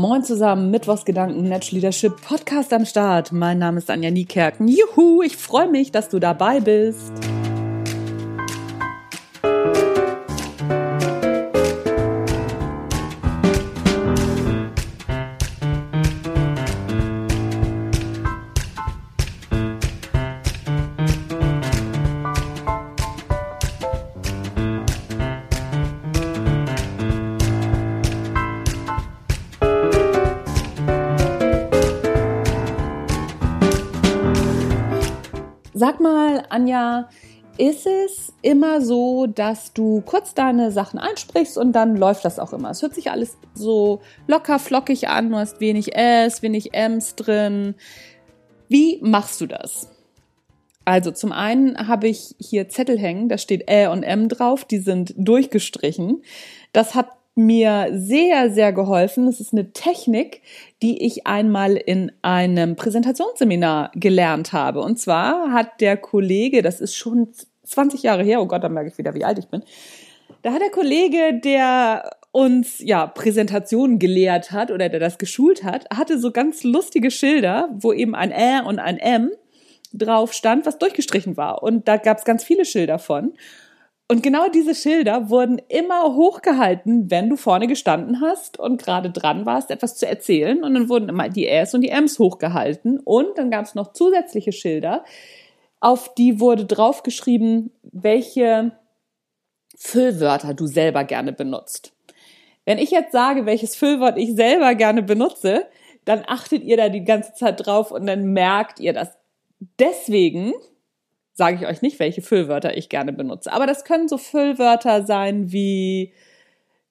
Moin zusammen, Mittwochsgedanken, Natural Leadership Podcast am Start. Mein Name ist Anja Niekerken. Juhu, ich freue mich, dass du dabei bist. Sag mal, Anja, ist es immer so, dass du kurz deine Sachen einsprichst und dann läuft das auch immer? Es hört sich alles so locker, flockig an, du hast wenig S, wenig Ms drin. Wie machst du das? Also zum einen habe ich hier Zettel hängen, da steht Ä und M drauf, die sind durchgestrichen. Das hat mir sehr, sehr geholfen. Es ist eine Technik, die ich einmal in einem Präsentationsseminar gelernt habe. Und zwar hat der Kollege, das ist schon 20 Jahre her, oh Gott, da merke ich wieder, wie alt ich bin. Da hat der Kollege, der uns ja Präsentationen gelehrt hat oder der das geschult hat, hatte so ganz lustige Schilder, wo eben ein Ä und ein M drauf stand, was durchgestrichen war. Und da gab es ganz viele Schilder von. Und genau diese Schilder wurden immer hochgehalten, wenn du vorne gestanden hast und gerade dran warst, etwas zu erzählen. Und dann wurden immer die Äs und die Ms hochgehalten. Und dann gab es noch zusätzliche Schilder, auf die wurde draufgeschrieben, welche Füllwörter du selber gerne benutzt. Wenn ich jetzt sage, welches Füllwort ich selber gerne benutze, dann achtet ihr da die ganze Zeit drauf und dann merkt ihr das. Deswegen sage ich euch nicht, welche Füllwörter ich gerne benutze. Aber das können so Füllwörter sein wie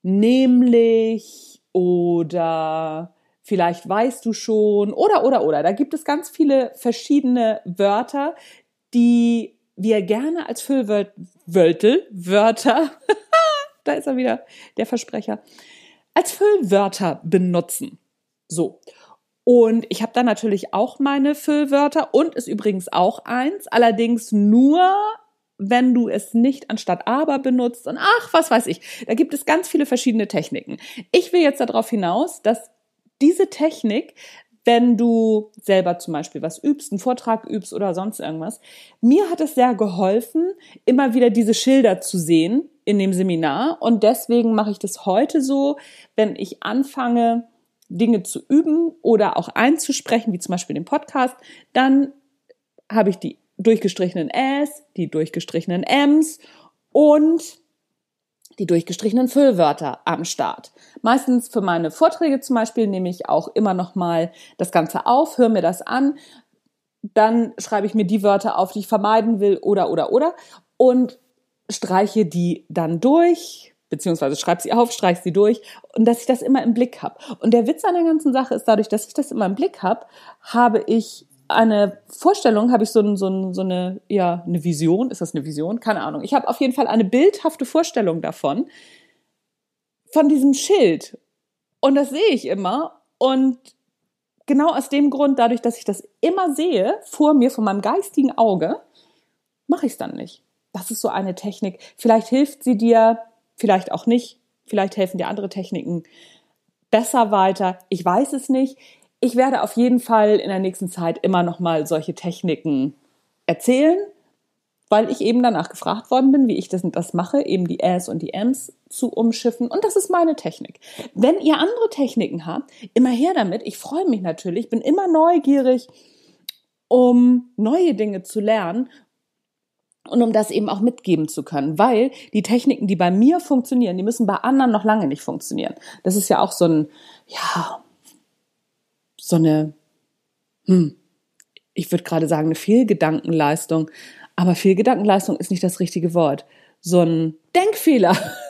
nämlich oder vielleicht weißt du schon oder oder oder. Da gibt es ganz viele verschiedene Wörter, die wir gerne als Füllwörter, Wörter, da ist er wieder, der Versprecher, als Füllwörter benutzen. So. Und ich habe da natürlich auch meine Füllwörter und ist übrigens auch eins, allerdings nur wenn du es nicht anstatt aber benutzt und ach, was weiß ich. Da gibt es ganz viele verschiedene Techniken. Ich will jetzt darauf hinaus, dass diese Technik, wenn du selber zum Beispiel was übst, einen Vortrag übst oder sonst irgendwas, mir hat es sehr geholfen, immer wieder diese Schilder zu sehen in dem Seminar. Und deswegen mache ich das heute so, wenn ich anfange, Dinge zu üben oder auch einzusprechen, wie zum Beispiel den Podcast, dann habe ich die durchgestrichenen S, die durchgestrichenen Ms und die durchgestrichenen Füllwörter am Start. Meistens für meine Vorträge zum Beispiel nehme ich auch immer noch mal das Ganze auf, höre mir das an, dann schreibe ich mir die Wörter auf, die ich vermeiden will oder oder oder und streiche die dann durch, beziehungsweise schreib sie auf, streich sie durch und dass ich das immer im Blick habe. Und der Witz an der ganzen Sache ist, dadurch, dass ich das immer im Blick habe, habe ich eine Vorstellung, habe ich so, so, so eine, ja, eine Vision, ist das eine Vision? Keine Ahnung. Ich habe auf jeden Fall eine bildhafte Vorstellung davon, von diesem Schild. Und das sehe ich immer. Und genau aus dem Grund, dadurch, dass ich das immer sehe, vor mir, von meinem geistigen Auge, mache ich es dann nicht. Das ist so eine Technik. Vielleicht hilft sie dir, vielleicht auch nicht. Vielleicht helfen dir andere Techniken besser weiter. Ich weiß es nicht. Ich werde auf jeden Fall in der nächsten Zeit immer noch mal solche Techniken erzählen, weil ich eben danach gefragt worden bin, wie ich das, das mache, eben die S und die Ms zu umschiffen. Und das ist meine Technik. Wenn ihr andere Techniken habt, immer her damit. Ich freue mich natürlich, bin immer neugierig, um neue Dinge zu lernen und um das eben auch mitgeben zu können, weil die Techniken, die bei mir funktionieren, die müssen bei anderen noch lange nicht funktionieren. Das ist ja auch so ein, ja, so eine, hm, ich würde gerade sagen, eine Fehlgedankenleistung, aber Fehlgedankenleistung ist nicht das richtige Wort. So ein Denkfehler.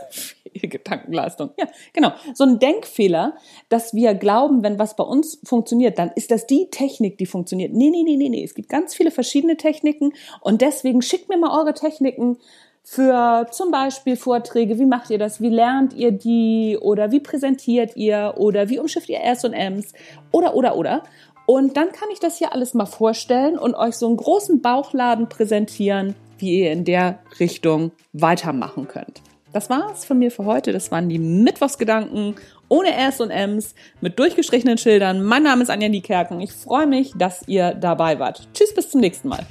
Gedankenleistung. Ja, genau. So ein Denkfehler, dass wir glauben, wenn was bei uns funktioniert, dann ist das die Technik, die funktioniert. Nee, nee, nee, nee, nee. Es gibt ganz viele verschiedene Techniken und deswegen schickt mir mal eure Techniken für zum Beispiel Vorträge. Wie macht ihr das? Wie lernt ihr die? Oder wie präsentiert ihr? Oder wie umschifft ihr S und Ms? Oder, oder, oder. Und dann kann ich das hier alles mal vorstellen und euch so einen großen Bauchladen präsentieren, wie ihr in der Richtung weitermachen könnt. Das war's von mir für heute. Das waren die Mittwochsgedanken ohne S und Ms mit durchgestrichenen Schildern. Mein Name ist Anja Niekerken. Ich freue mich, dass ihr dabei wart. Tschüss, bis zum nächsten Mal.